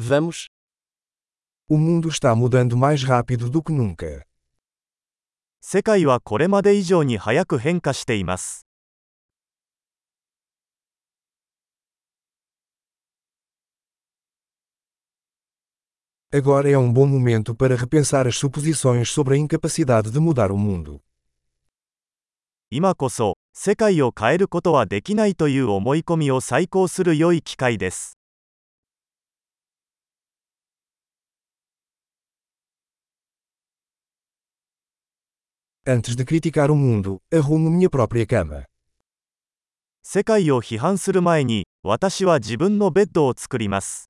Vamos. O mundo está mudando mais rápido do que nunca. 世界はこれまで以上に早く変化しています Agora é um bom momento para repensar as suposições sobre a incapacidade de mudar o mundo. 今こそ世界を変えることはできないという思い込みを再考する良い機会です Antes de criticar o mundo, arrumo minha própria cama. 世界を批判する前に私は自分のベッドを作ります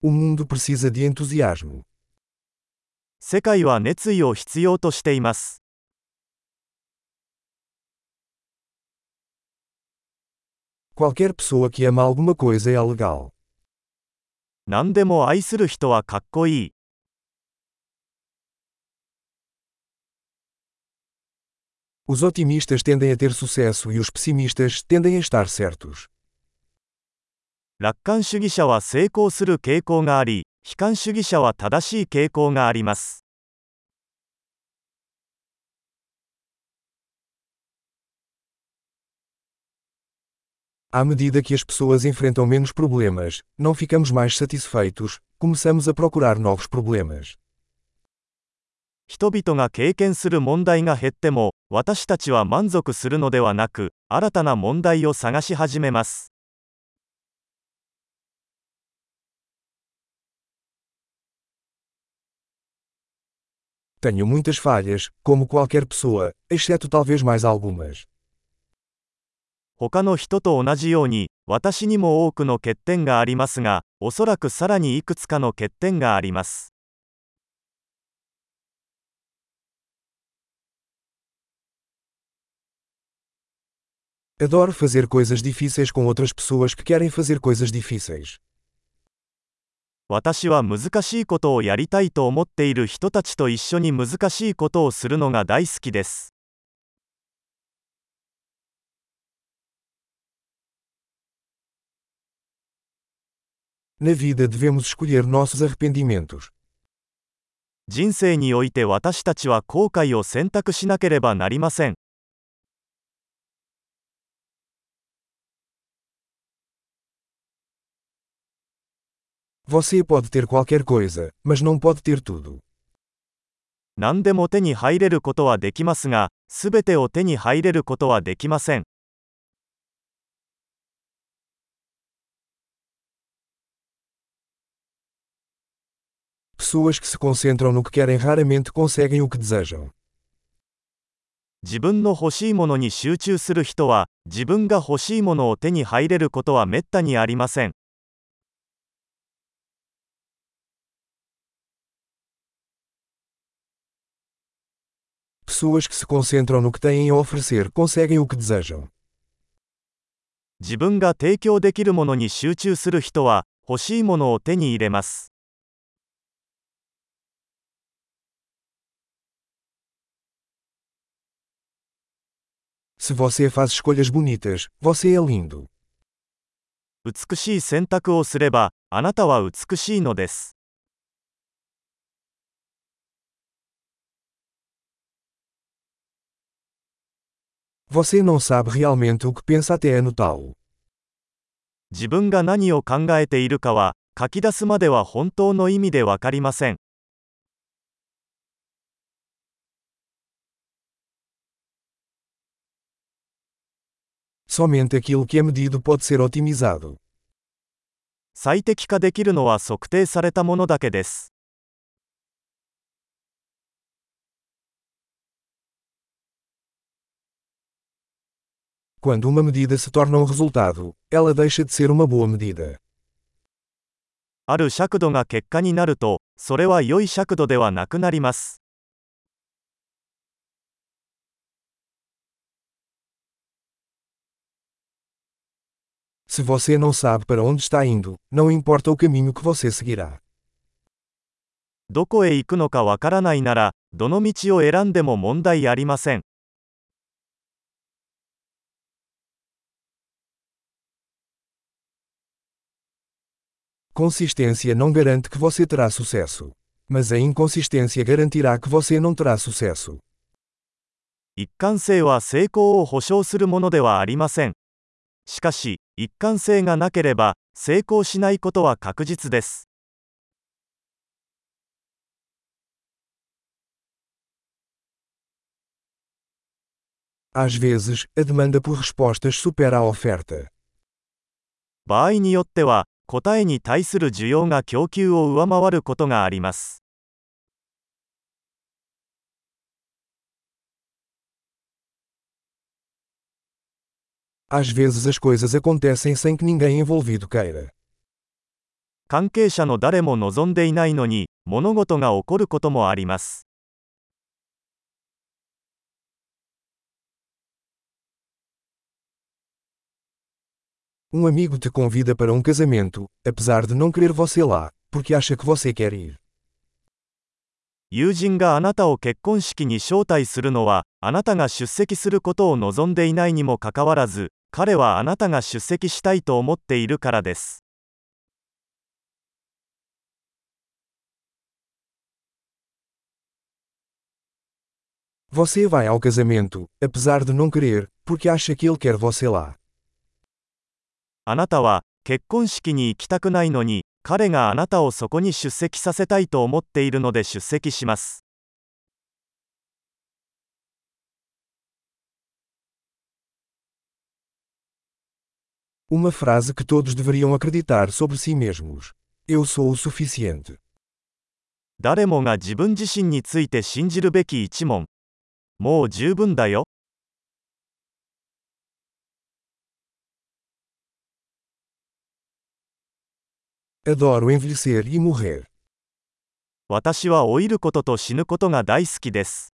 O mundo precisa de entusiasmo. 世界は熱意を必要としています Qualquer pessoa que ama alguma coisa é legal. 何でも愛する人はかっこいい Os otimistas tendem a ter sucesso e os pessimistas tendem a estar certos. 楽観主義者は成功する傾向があり悲観主義者は正しい傾向があります À medida que as pessoas enfrentam menos problemas, não ficamos mais satisfeitos, começamos a procurar novos problemas. 人々が経験する問題が減っても私たちは満足するのではなく新たな問題を探し始めます Tenho muitas falhas, como qualquer pessoa, exceto talvez mais algumas. 他の人と同じように私にも多くの欠点がありますがおそらくさらにいくつかの欠点があります Adoro fazer coisas difíceis com outras pessoas que querem fazer coisas difíceis. 私は難しいことをやりたいと思っている人たちと一緒に難しいことをするのが大好きです Na vida devemos escolher nossos arrependimentos. 人生において私たちは後悔を選択しなければなりません Você pode ter qualquer coisa, mas não pode ter tudo. 何でも手に入れることはできますがすべてを手に入れることはできません Pessoas que se concentram no que querem raramente conseguem o que desejam. 自分の欲しいものに集中する人は自分が欲しいものを手に入れることはめったにありません Pessoas que se concentram no que têm a oferecer conseguem o que desejam. 自分が提供できるものに集中する人は欲しいものを手に入れます Se você faz escolhas bonitas, você é lindo. 美しい選択をすればあなたは美しいのです Você não sabe realmente o que pensa até anotá-lo. 自分が何を考えているかは書き出すまでは本当の意味でわかりません Somente aquilo que é medido pode ser otimizado. 最適化できるのは測定されたものだけです Quando uma medida se torna um resultado, ela deixa de ser uma boa medida. ある尺度が結果になるとそれは良い尺度ではなくなります Se você não sabe para onde está indo, não importa o caminho que você seguirá. どこへ行くのかわからないなら、どの道を選んでも問題ありません。Consistência não garante que você terá sucesso. Mas a inconsistência garantirá que você não terá sucesso. しかし、一貫性がなければ、成功しないことは確実です。場合によっては、答えに対する需要が供給を上回ることがあります。Às vezes as coisas acontecem sem que ninguém envolvido queira. 関係者の誰も望んでいないのに、物事が起こることもあります。 Um amigo te convida para um casamento, apesar de não querer você lá, porque acha que você quer ir. 友人があなたを結婚式に招待するのは、 あなたが出席することを望んでいないにもかかわらず、彼はあなたが出席したいと思っているからです。Lá. あなたは、結婚式に行きたくないのに、彼があなたをそこに出席させたいと思っているので出席します。Uma frase que todos deveriam acreditar sobre si mesmos. Eu sou o suficiente. 誰もが自分自身について信じるべき一問。もう十分だよ。 Adoro envelhecer e morrer. 私は老いることと死ぬことが大好きです。